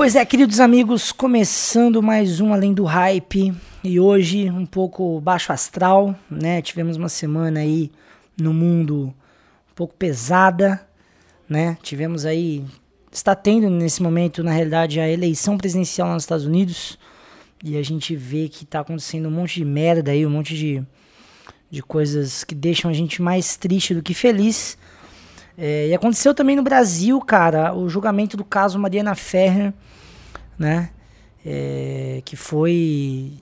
Pois é, queridos amigos, começando mais um Além do Hype e hoje um pouco baixo astral, né? Tivemos uma semana aí no mundo um pouco pesada, né? Tivemos aí, está tendo nesse momento, na realidade, a eleição presidencial nos Estados Unidos e a gente vê que está acontecendo um monte de merda aí, um monte de, de coisas que deixam a gente mais triste do que feliz. É, e aconteceu também no Brasil, cara, o julgamento do caso Mariana Ferrer né? É, que foi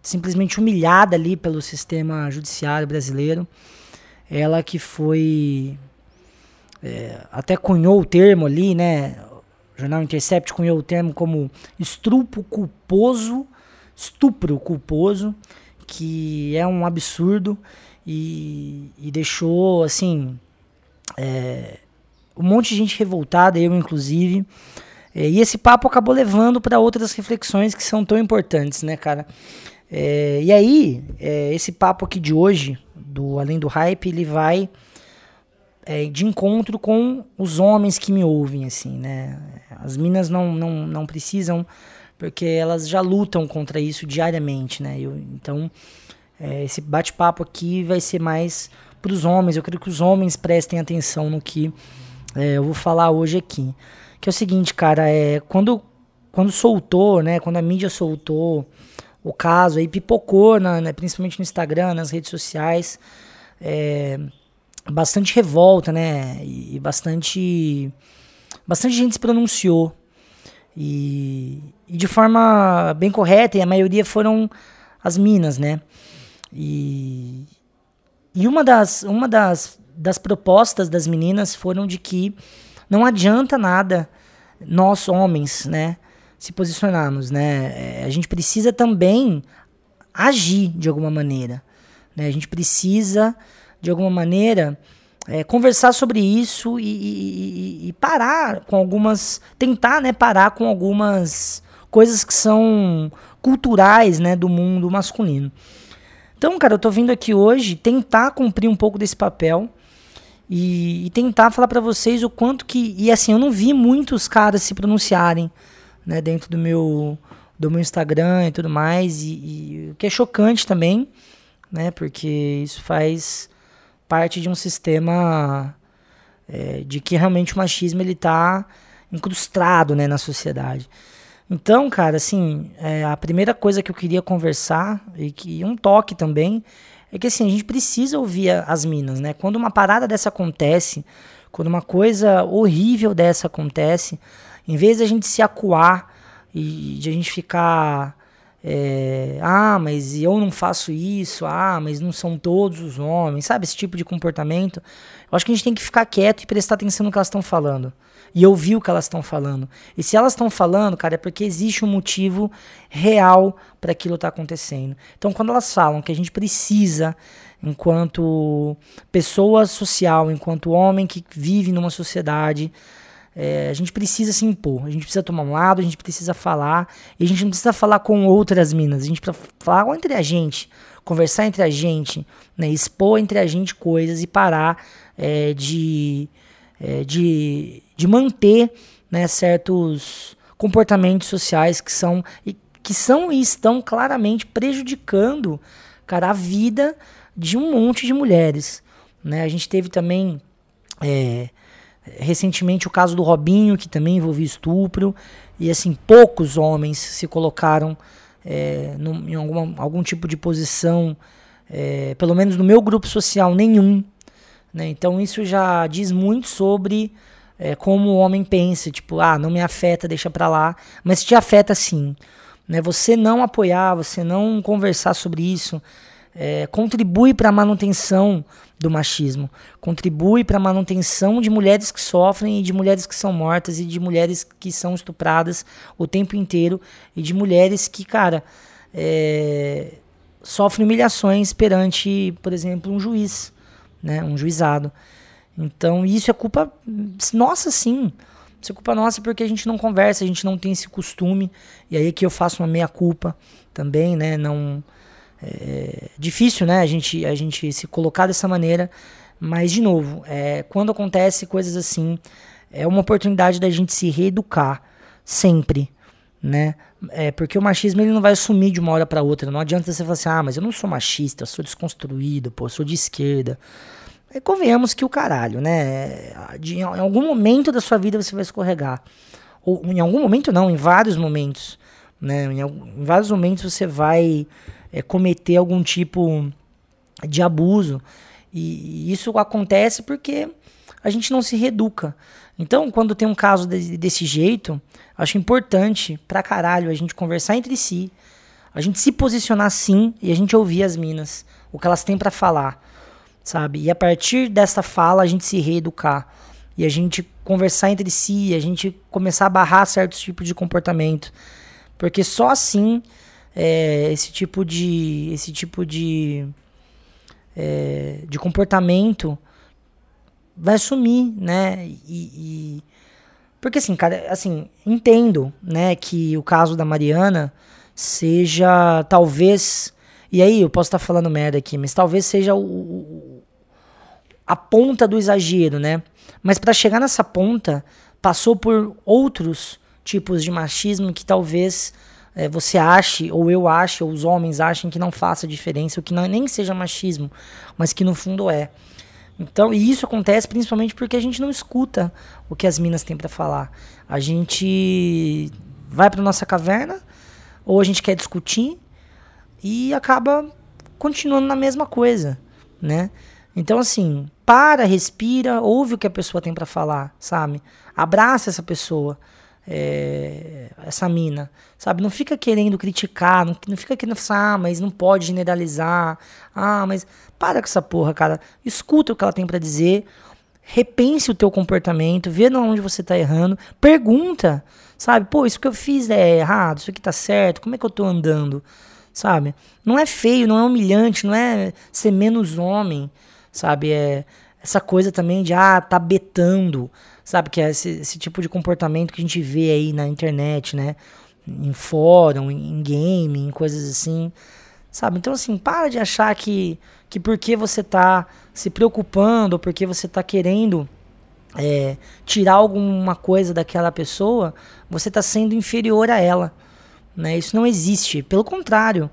simplesmente humilhada ali pelo sistema judiciário brasileiro. Ela que foi. É, até cunhou o termo ali, né? O jornal Intercept cunhou o termo como estupro culposo, estupro culposo, que é um absurdo e, e deixou, assim, é, um monte de gente revoltada, eu inclusive. É, e esse papo acabou levando para outras reflexões que são tão importantes, né, cara? É, e aí, é, esse papo aqui de hoje, do Além do Hype, ele vai é, de encontro com os homens que me ouvem, assim, né? As minas não, não, não precisam, porque elas já lutam contra isso diariamente, né? Eu, então, é, esse bate-papo aqui vai ser mais para os homens. Eu quero que os homens prestem atenção no que é, eu vou falar hoje aqui. Que é o seguinte, cara, é quando, quando soltou, né? Quando a mídia soltou o caso, aí pipocou, na, né, principalmente no Instagram, nas redes sociais, é, bastante revolta, né? E, bastante, bastante gente se pronunciou. E, e de forma bem correta, e a maioria foram as minas, né? E, e uma das, uma das, das propostas das meninas foram de que não adianta nada nós homens, né, se posicionarmos, né? É, a gente precisa também agir de alguma maneira, né? A gente precisa de alguma maneira é, conversar sobre isso e, e, e, parar com algumas, tentar, né, parar com algumas coisas que são culturais, né, do mundo masculino. Então, cara, eu tô vindo aqui hoje tentar cumprir um pouco desse papel e, e tentar falar para vocês o quanto que. E assim, eu não vi muitos caras se pronunciarem né, dentro do meu, do meu Instagram e tudo mais. E, e o que é chocante também, né? Porque isso faz parte de um sistema é, de que realmente o machismo ele tá incrustado né, na sociedade. Então, cara, assim, é, a primeira coisa que eu queria conversar, e que um toque também, é que assim, a gente precisa ouvir as minas, né? Quando uma parada dessa acontece, quando uma coisa horrível dessa acontece, em vez de a gente se acuar e de a gente ficar. É, ah, mas eu não faço isso, ah, mas não são todos os homens, sabe? Esse tipo de comportamento. Eu acho que a gente tem que ficar quieto e prestar atenção no que elas estão falando e ouvir o que elas estão falando. E se elas estão falando, cara, é porque existe um motivo real para aquilo estar tá acontecendo. Então, quando elas falam que a gente precisa, enquanto pessoa social, enquanto homem que vive numa sociedade, é, a gente precisa se impor, a gente precisa tomar um lado, a gente precisa falar, e a gente não precisa falar com outras minas, a gente precisa falar entre a gente, conversar entre a gente, né, expor entre a gente coisas e parar é, de, é, de de manter né, certos comportamentos sociais que são, que são e estão claramente prejudicando cara, a vida de um monte de mulheres. Né? A gente teve também é, recentemente o caso do Robinho, que também envolvia estupro, e assim, poucos homens se colocaram é, em alguma, algum tipo de posição, é, pelo menos no meu grupo social, nenhum. Né? Então isso já diz muito sobre é, como o homem pensa, tipo, ah, não me afeta, deixa pra lá, mas te afeta sim. Né? Você não apoiar, você não conversar sobre isso, é, contribui para a manutenção do machismo, contribui para a manutenção de mulheres que sofrem e de mulheres que são mortas e de mulheres que são estupradas o tempo inteiro e de mulheres que, cara, é, sofrem humilhações perante, por exemplo, um juiz, né, um juizado. Então, isso é culpa nossa, sim. Isso é culpa nossa porque a gente não conversa, a gente não tem esse costume. E aí que eu faço uma meia-culpa também, né? Não. É difícil, né? A gente, a gente se colocar dessa maneira. Mas, de novo, é, quando acontece coisas assim, é uma oportunidade da gente se reeducar. Sempre. né? É, porque o machismo ele não vai sumir de uma hora para outra. Não adianta você falar assim, ah, mas eu não sou machista, sou desconstruído, pô, sou de esquerda. É, convenhamos que o caralho, né? De, em algum momento da sua vida você vai escorregar. Ou em algum momento não, em vários momentos. Né? Em, em vários momentos você vai é, cometer algum tipo de abuso. E, isso acontece porque a gente não se reeduca. Então, quando tem um caso de, desse jeito, acho importante pra caralho a gente conversar entre si, a gente se posicionar sim e a gente ouvir as minas, o que elas têm para falar, sabe? E a partir dessa fala a gente se reeducar e a gente conversar entre si, a gente começar a barrar certos tipos de comportamento, porque só assim é, esse tipo de esse tipo de é, de comportamento vai sumir, né? E, e, porque assim, cara, assim, entendo, né, que o caso da Mariana seja talvez e aí eu posso estar tá falando merda aqui, mas talvez seja o, o a ponta do exagero, né? Mas para chegar nessa ponta passou por outros tipos de machismo que talvez é, você ache, ou eu ache, ou os homens achem que não faça diferença, ou que não, nem seja machismo, mas que no fundo é. Então, e isso acontece principalmente porque a gente não escuta o que as minas têm para falar. A gente vai para nossa caverna ou a gente quer discutir e acaba continuando na mesma coisa, né? Então assim, para, respira, ouve o que a pessoa tem para falar, sabe? Abraça essa pessoa é, essa mina, sabe? Não fica querendo criticar, não, não fica querendo falar, ah, mas não pode generalizar, ah, mas para com essa porra, cara. Escuta o que ela tem para dizer, repense o teu comportamento, vê onde você tá errando, pergunta, sabe? Pô, isso que eu fiz é errado, isso aqui tá certo, como é que eu tô andando, sabe? Não é feio, não é humilhante, não é ser menos homem, sabe? É essa coisa também de, ah, tá betando, Sabe? Que é esse, esse tipo de comportamento que a gente vê aí na internet, né? Em fórum, em game, em coisas assim. Sabe? Então, assim, para de achar que, que porque você tá se preocupando ou porque você tá querendo é, tirar alguma coisa daquela pessoa, você tá sendo inferior a ela. Né? Isso não existe. Pelo contrário.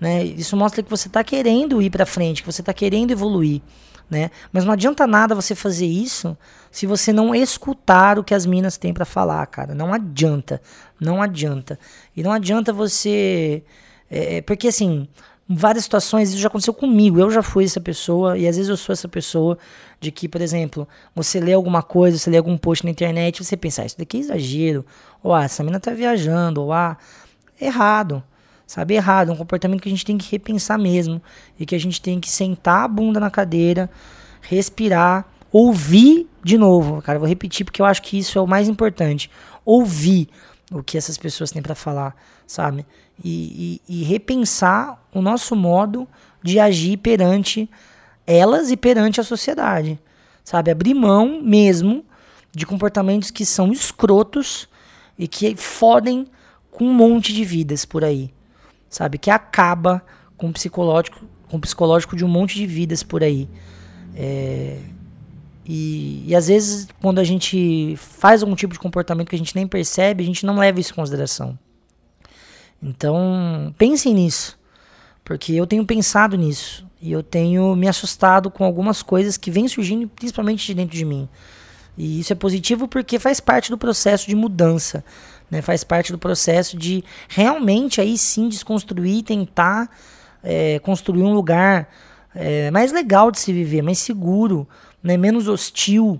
Né? Isso mostra que você tá querendo ir para frente, que você tá querendo evoluir né? Mas não adianta nada você fazer isso se você não escutar o que as minas têm para falar, cara. Não adianta, não adianta. E não adianta você, é, é, porque assim, várias situações isso já aconteceu comigo. Eu já fui essa pessoa e às vezes eu sou essa pessoa de que, por exemplo, você lê alguma coisa, você lê algum post na internet, você pensa, ah, isso daqui é exagero, ou ah, essa mina tá viajando, ou ah, errado sabe, errado, é um comportamento que a gente tem que repensar mesmo e que a gente tem que sentar a bunda na cadeira, respirar, ouvir de novo, cara, vou repetir porque eu acho que isso é o mais importante, ouvir o que essas pessoas têm para falar, sabe, e, e, e repensar o nosso modo de agir perante elas e perante a sociedade, sabe, abrir mão mesmo de comportamentos que são escrotos e que fodem com um monte de vidas por aí sabe? Que acaba com o psicológico, com psicológico de um monte de vidas por aí. É, e, e às vezes, quando a gente faz algum tipo de comportamento que a gente nem percebe, a gente não leva isso em consideração. Então, pensem nisso. Porque eu tenho pensado nisso. E eu tenho me assustado com algumas coisas que vêm surgindo, principalmente de dentro de mim. E isso é positivo porque faz parte do processo de mudança né? Faz parte do processo de realmente aí sim desconstruir tentar é, construir um lugar é, mais legal de se viver, mais seguro, né? menos hostil.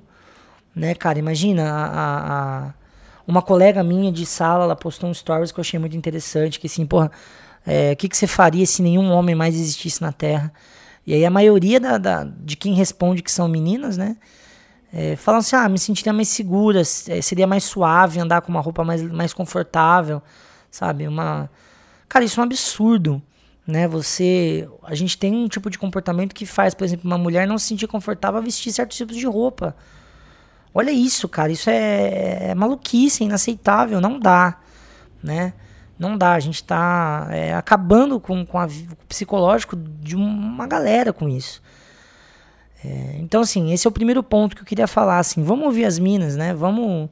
Né, cara? Imagina, a, a, uma colega minha de sala, ela postou um stories que eu achei muito interessante, que assim, porra, é, o que, que você faria se nenhum homem mais existisse na Terra? E aí a maioria da, da, de quem responde que são meninas, né? É, falam assim, ah, me sentiria mais segura, é, seria mais suave andar com uma roupa mais, mais confortável, sabe? Uma... Cara, isso é um absurdo, né? Você... A gente tem um tipo de comportamento que faz, por exemplo, uma mulher não se sentir confortável a vestir certos tipos de roupa. Olha isso, cara, isso é, é maluquice, é inaceitável, não dá, né? Não dá, a gente tá é, acabando com, com, a, com o psicológico de uma galera com isso. É, então, assim, esse é o primeiro ponto que eu queria falar. Assim, vamos ouvir as minas, né? Vamos,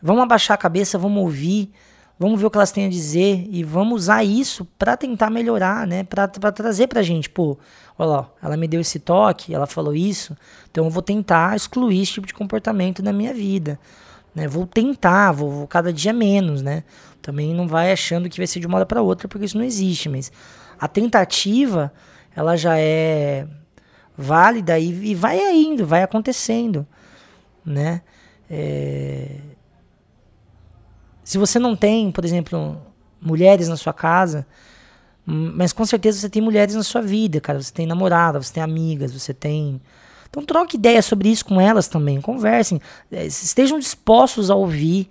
vamos abaixar a cabeça, vamos ouvir, vamos ver o que elas têm a dizer e vamos usar isso para tentar melhorar, né? Para trazer pra gente, pô, olha lá, ela me deu esse toque, ela falou isso, então eu vou tentar excluir esse tipo de comportamento da minha vida, né? Vou tentar, vou, vou cada dia menos, né? Também não vai achando que vai ser de uma hora para outra, porque isso não existe, mas a tentativa, ela já é válida e, e vai indo, vai acontecendo, né? É, se você não tem, por exemplo, mulheres na sua casa, hum, mas com certeza você tem mulheres na sua vida, cara. Você tem namorada, você tem amigas, você tem. Então troque ideias sobre isso com elas também. Conversem. É, estejam dispostos a ouvir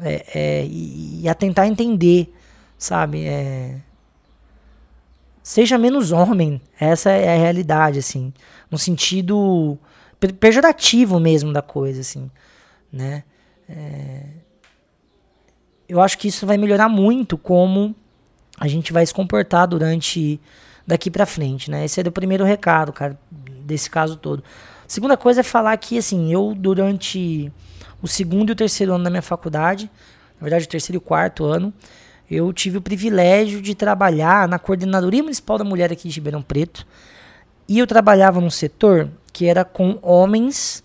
é, é, e, e, a tentar entender, sabe? É, seja menos homem. Essa é a realidade, assim. No sentido pejorativo mesmo da coisa, assim. Né? É, eu acho que isso vai melhorar muito como a gente vai se comportar durante daqui para frente, né? Esse é o primeiro recado, cara, desse caso todo. Segunda coisa é falar que, assim, eu durante o segundo e o terceiro ano da minha faculdade, na verdade o terceiro e o quarto ano, eu tive o privilégio de trabalhar na Coordenadoria Municipal da Mulher aqui de Ribeirão Preto. E eu trabalhava num setor que era com homens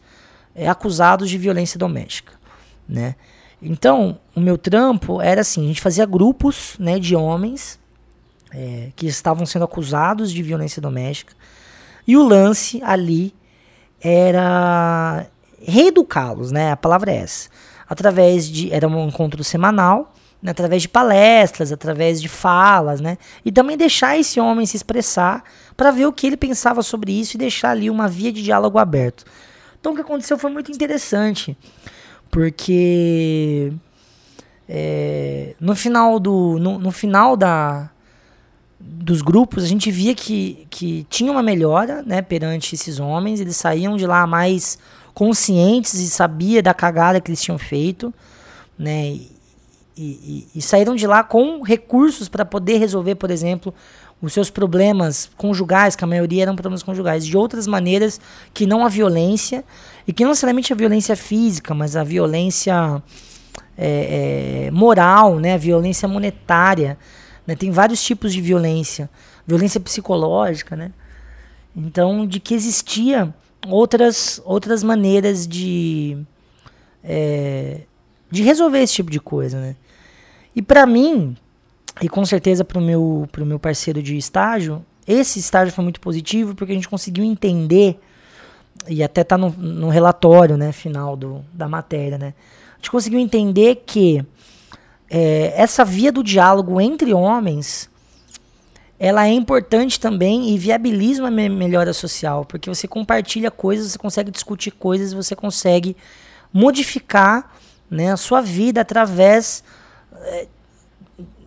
é, acusados de violência doméstica, né? Então, o meu trampo era assim, a gente fazia grupos né, de homens é, que estavam sendo acusados de violência doméstica. E o lance ali era reeducá-los, né? A palavra é essa. Através de. Era um encontro semanal, né, através de palestras, através de falas, né? E também deixar esse homem se expressar para ver o que ele pensava sobre isso e deixar ali uma via de diálogo aberto. Então o que aconteceu foi muito interessante. Porque é, no final do no, no, final da dos grupos a gente via que, que tinha uma melhora né, perante esses homens eles saíam de lá mais conscientes e sabia da cagada que eles tinham feito né e, e, e saíram de lá com recursos para poder resolver por exemplo os seus problemas conjugais, que a maioria eram problemas conjugais, de outras maneiras que não a violência, e que não necessariamente a violência física, mas a violência é, é, moral, né, a violência monetária. Né, tem vários tipos de violência, violência psicológica, né? Então, de que existia outras, outras maneiras de, é, de resolver esse tipo de coisa, né? E para mim, e com certeza para o meu, pro meu parceiro de estágio, esse estágio foi muito positivo porque a gente conseguiu entender, e até tá no, no relatório né, final do, da matéria, né? A gente conseguiu entender que é, essa via do diálogo entre homens ela é importante também e viabiliza uma me melhora social, porque você compartilha coisas, você consegue discutir coisas, você consegue modificar né, a sua vida através é,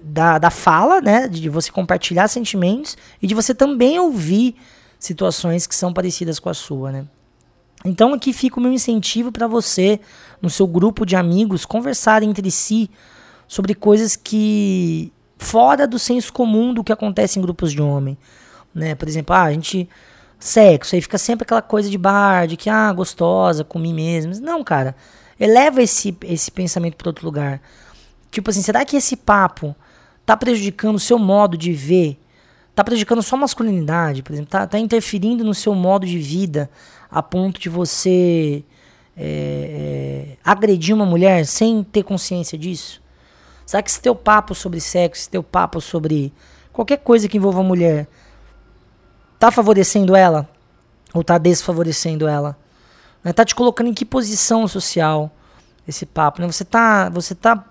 da, da fala, né? De você compartilhar sentimentos e de você também ouvir situações que são parecidas com a sua, né? Então aqui fica o meu incentivo para você, no seu grupo de amigos, conversar entre si sobre coisas que fora do senso comum do que acontece em grupos de homem, né? Por exemplo, ah, a gente sexo, aí fica sempre aquela coisa de bar, de que ah, gostosa, comi mesmo. Não, cara, eleva esse esse pensamento para outro lugar. Tipo assim, será que esse papo tá prejudicando o seu modo de ver, tá prejudicando sua masculinidade, por exemplo, tá, tá interferindo no seu modo de vida a ponto de você é, é, agredir uma mulher sem ter consciência disso? Será que esse teu papo sobre sexo, esse teu papo sobre qualquer coisa que envolva a mulher, tá favorecendo ela? Ou tá desfavorecendo ela? Né? Tá te colocando em que posição social esse papo? Né? Você, tá, você tá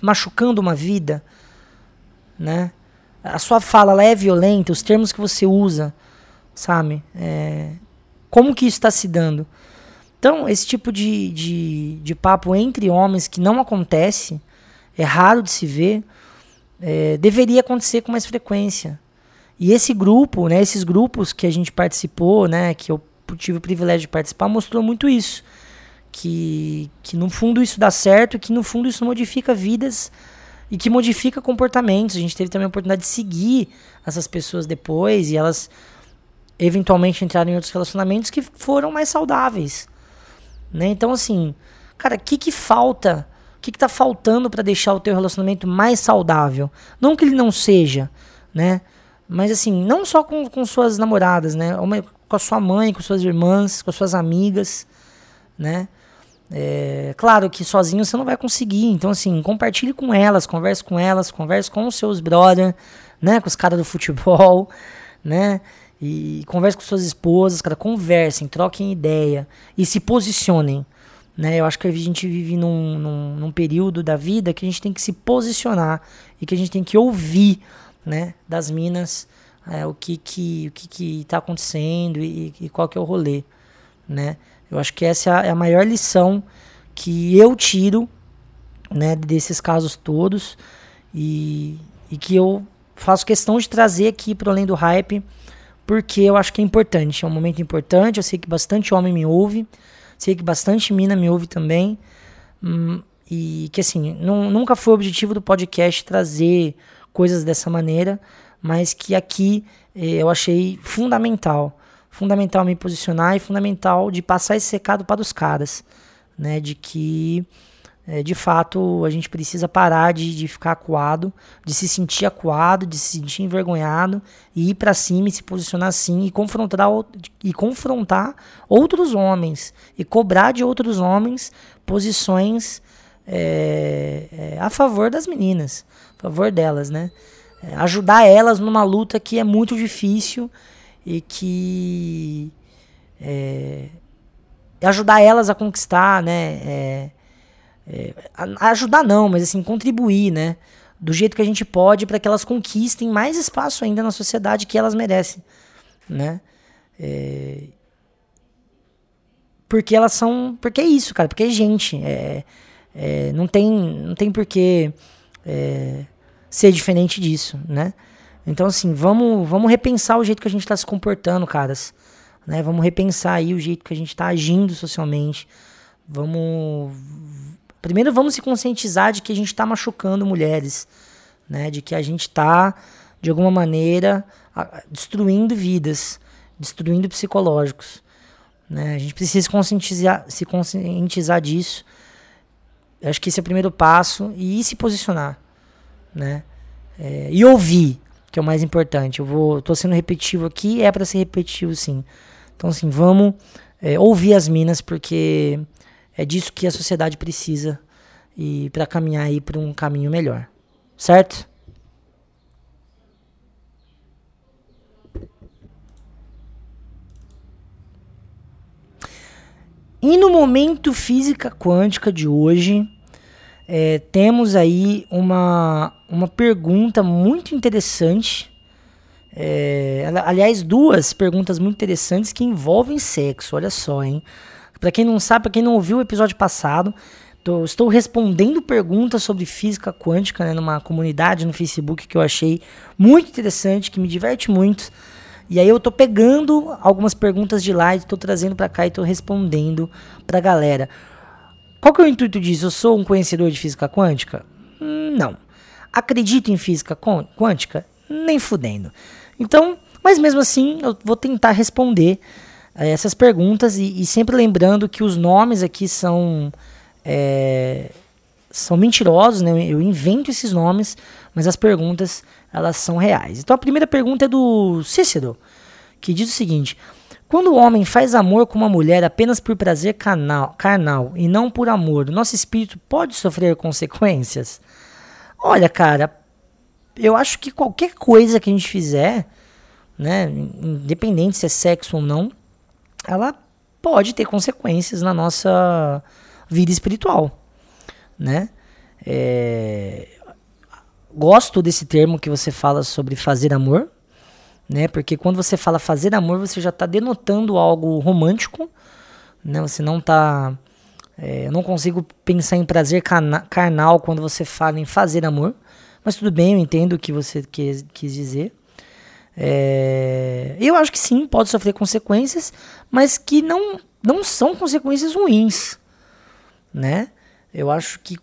machucando uma vida? né? A sua fala ela é violenta, os termos que você usa, sabe? É, como que isso está se dando? Então, esse tipo de, de, de papo entre homens que não acontece, é raro de se ver, é, deveria acontecer com mais frequência. E esse grupo, né, esses grupos que a gente participou, né, que eu tive o privilégio de participar, mostrou muito isso. Que, que no fundo isso dá certo, que no fundo isso modifica vidas e que modifica comportamentos. A gente teve também a oportunidade de seguir essas pessoas depois e elas eventualmente entraram em outros relacionamentos que foram mais saudáveis. Né? Então, assim, cara, o que, que falta O que, que tá faltando para deixar o teu relacionamento mais saudável? Não que ele não seja, né? Mas assim, não só com, com suas namoradas, né? Com a sua mãe, com suas irmãs, com suas amigas, né? É, claro que sozinho você não vai conseguir. Então, assim, compartilhe com elas, converse com elas, converse com os seus brother, né? Com os caras do futebol, né? E converse com suas esposas, cara, conversem, troquem ideia e se posicionem. Né? Eu acho que a gente vive num, num, num, período da vida que a gente tem que se posicionar e que a gente tem que ouvir né, das minas é, o que que o que que está acontecendo e, e, qual que é o rolê, né? Eu acho que essa é a, é a maior lição que eu tiro né, desses casos todos e, e que eu faço questão de trazer aqui para além do hype porque eu acho que é importante, é um momento importante. Eu sei que bastante homem me ouve, Sei que bastante mina me ouve também. Hum, e que assim, nunca foi o objetivo do podcast trazer coisas dessa maneira, mas que aqui eh, eu achei fundamental. Fundamental me posicionar e fundamental de passar esse recado para os caras, né? De que é, de fato, a gente precisa parar de, de ficar acuado, de se sentir acuado, de se sentir envergonhado e ir para cima e se posicionar assim e confrontar, e confrontar outros homens e cobrar de outros homens posições é, é, a favor das meninas, a favor delas, né? É, ajudar elas numa luta que é muito difícil e que é, ajudar elas a conquistar, né? É, é, ajudar não, mas assim, contribuir, né? Do jeito que a gente pode para que elas conquistem mais espaço ainda na sociedade que elas merecem, né? É, porque elas são. Porque é isso, cara. Porque é gente. É, é, não tem, não tem porquê é, ser diferente disso, né? Então, assim, vamos, vamos repensar o jeito que a gente está se comportando, caras. Né? Vamos repensar aí o jeito que a gente está agindo socialmente. Vamos, Primeiro vamos se conscientizar de que a gente está machucando mulheres, né? De que a gente está, de alguma maneira, destruindo vidas, destruindo psicológicos. Né? A gente precisa se conscientizar, se conscientizar disso. Eu acho que esse é o primeiro passo e se posicionar, né? É, e ouvir, que é o mais importante. Eu vou, tô sendo repetitivo aqui, é para ser repetitivo sim. Então assim, vamos é, ouvir as minas porque é disso que a sociedade precisa e para caminhar aí para um caminho melhor. Certo? E no momento física quântica de hoje, é, temos aí uma, uma pergunta muito interessante. É, aliás, duas perguntas muito interessantes que envolvem sexo. Olha só, hein? Para quem não sabe, para quem não ouviu o episódio passado, tô, estou respondendo perguntas sobre física quântica né, numa comunidade no Facebook que eu achei muito interessante, que me diverte muito. E aí eu tô pegando algumas perguntas de lá e tô trazendo para cá e tô respondendo pra galera. Qual que é o intuito disso? Eu sou um conhecedor de física quântica? Hum, não. Acredito em física quântica? Nem fudendo. Então, mas mesmo assim, eu vou tentar responder é, essas perguntas e, e, sempre lembrando que os nomes aqui são é, são mentirosos, né? Eu invento esses nomes, mas as perguntas elas são reais. Então a primeira pergunta é do Cícero, que diz o seguinte: quando o homem faz amor com uma mulher apenas por prazer canal, carnal e não por amor, o nosso espírito pode sofrer consequências? Olha, cara, eu acho que qualquer coisa que a gente fizer, né, independente se é sexo ou não, ela pode ter consequências na nossa vida espiritual, né? É... Gosto desse termo que você fala sobre fazer amor, né? Porque quando você fala fazer amor, você já está denotando algo romântico, né? Você não está é, eu não consigo pensar em prazer carnal quando você fala em fazer amor, mas tudo bem, eu entendo o que você quis, quis dizer. É, eu acho que sim, pode sofrer consequências, mas que não, não são consequências ruins, né? Eu acho que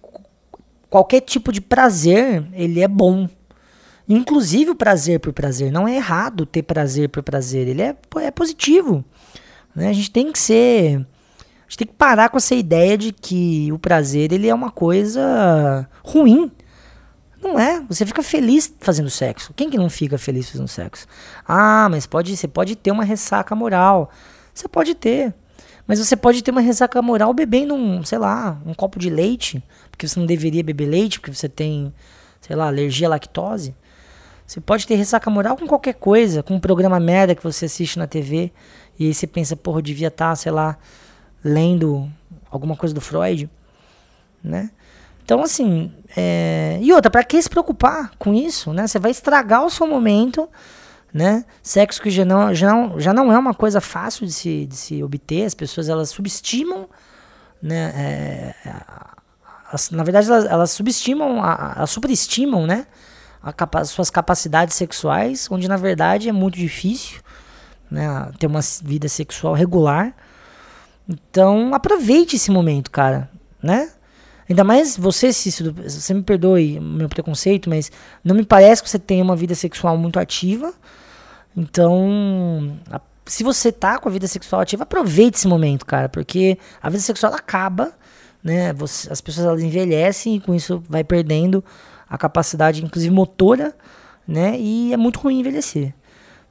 qualquer tipo de prazer, ele é bom. Inclusive o prazer por prazer. Não é errado ter prazer por prazer. Ele é, é positivo. Né? A gente tem que ser A gente tem que parar com essa ideia de que o prazer ele é uma coisa ruim. Não é. Você fica feliz fazendo sexo. Quem que não fica feliz fazendo sexo? Ah, mas pode, você pode ter uma ressaca moral. Você pode ter. Mas você pode ter uma ressaca moral bebendo um, sei lá, um copo de leite, porque você não deveria beber leite, porque você tem, sei lá, alergia à lactose. Você pode ter ressaca moral com qualquer coisa, com um programa merda que você assiste na TV, e aí você pensa, porra, eu devia estar, tá, sei lá, lendo alguma coisa do Freud, né? Então, assim, é... e outra, para que se preocupar com isso, né? Você vai estragar o seu momento, né? Sexo que já não, já não, já não é uma coisa fácil de se, de se obter, as pessoas elas subestimam, né? É, as, na verdade, elas, elas subestimam, elas superestimam, né? Capa suas capacidades sexuais, onde na verdade é muito difícil, né? Ter uma vida sexual regular. Então, aproveite esse momento, cara, né? Ainda mais você, Cícero, você me perdoe meu preconceito, mas não me parece que você tenha uma vida sexual muito ativa. Então, a, se você tá com a vida sexual ativa, aproveite esse momento, cara, porque a vida sexual acaba, né? Você, as pessoas elas envelhecem e com isso vai perdendo a capacidade, inclusive motora, né? E é muito ruim envelhecer.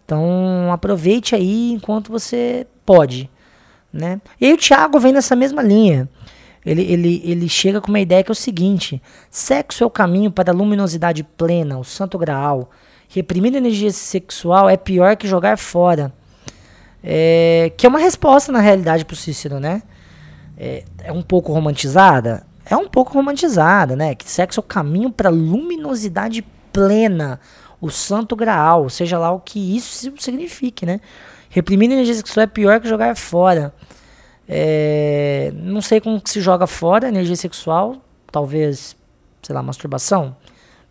Então, aproveite aí enquanto você pode. Né? E aí o Thiago vem nessa mesma linha. Ele, ele, ele chega com uma ideia que é o seguinte: sexo é o caminho para a luminosidade plena, o santo graal. Reprimir a energia sexual é pior que jogar fora. É, que é uma resposta, na realidade, para o Cícero, né? É, é, um pouco romantizada? É um pouco romantizada, né? Que sexo é o caminho para luminosidade plena, o santo graal, seja lá o que isso signifique, né? Reprimir energia sexual é pior que jogar fora. É, não sei como que se joga fora energia sexual. Talvez, sei lá, masturbação.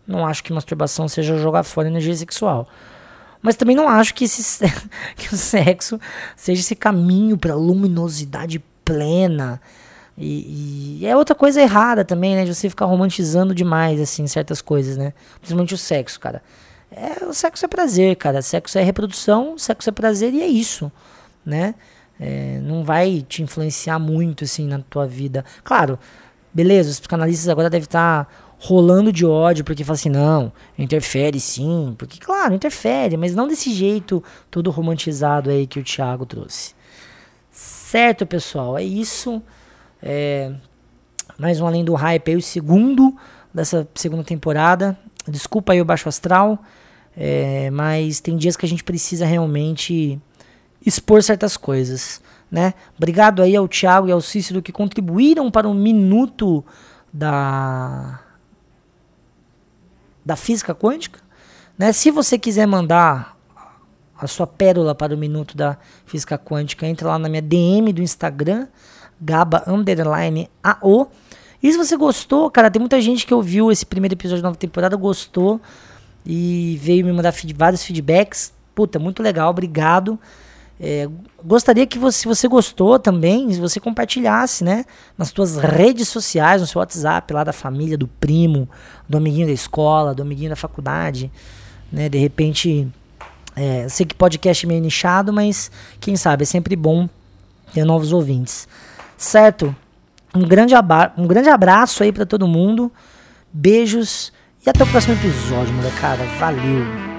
Não acho que masturbação seja jogar fora energia sexual. Mas também não acho que, esse, que o sexo seja esse caminho para luminosidade plena. E, e, é outra coisa errada também, né? De você ficar romantizando demais, assim, certas coisas, né? Principalmente o sexo, cara. É, o sexo é prazer, cara. Sexo é reprodução, sexo é prazer e é isso, né? É, não vai te influenciar muito, assim, na tua vida. Claro, beleza, os psicanalistas agora devem estar tá rolando de ódio, porque falam assim, não, interfere sim, porque, claro, interfere, mas não desse jeito todo romantizado aí que o Thiago trouxe. Certo, pessoal, é isso. É, mais um Além do Hype aí, o segundo dessa segunda temporada. Desculpa aí o Baixo Astral. É, mas tem dias que a gente precisa realmente expor certas coisas, né? Obrigado aí ao Thiago e ao Cícero que contribuíram para o minuto da da física quântica, né? Se você quiser mandar a sua pérola para o minuto da física quântica, entra lá na minha DM do Instagram, gaba underline AO. E se você gostou, cara, tem muita gente que ouviu esse primeiro episódio da nova temporada, gostou e veio me mandar feed, vários feedbacks. Puta, muito legal, obrigado. É, gostaria que você, se você gostou também, se você compartilhasse, né, nas suas redes sociais, no seu WhatsApp, lá da família, do primo, do amiguinho da escola, do amiguinho da faculdade, né, de repente, é, sei que podcast é meio nichado, mas quem sabe, é sempre bom ter novos ouvintes. Certo? Um grande, um grande abraço aí para todo mundo, beijos e até o próximo episódio, molecada. Valeu!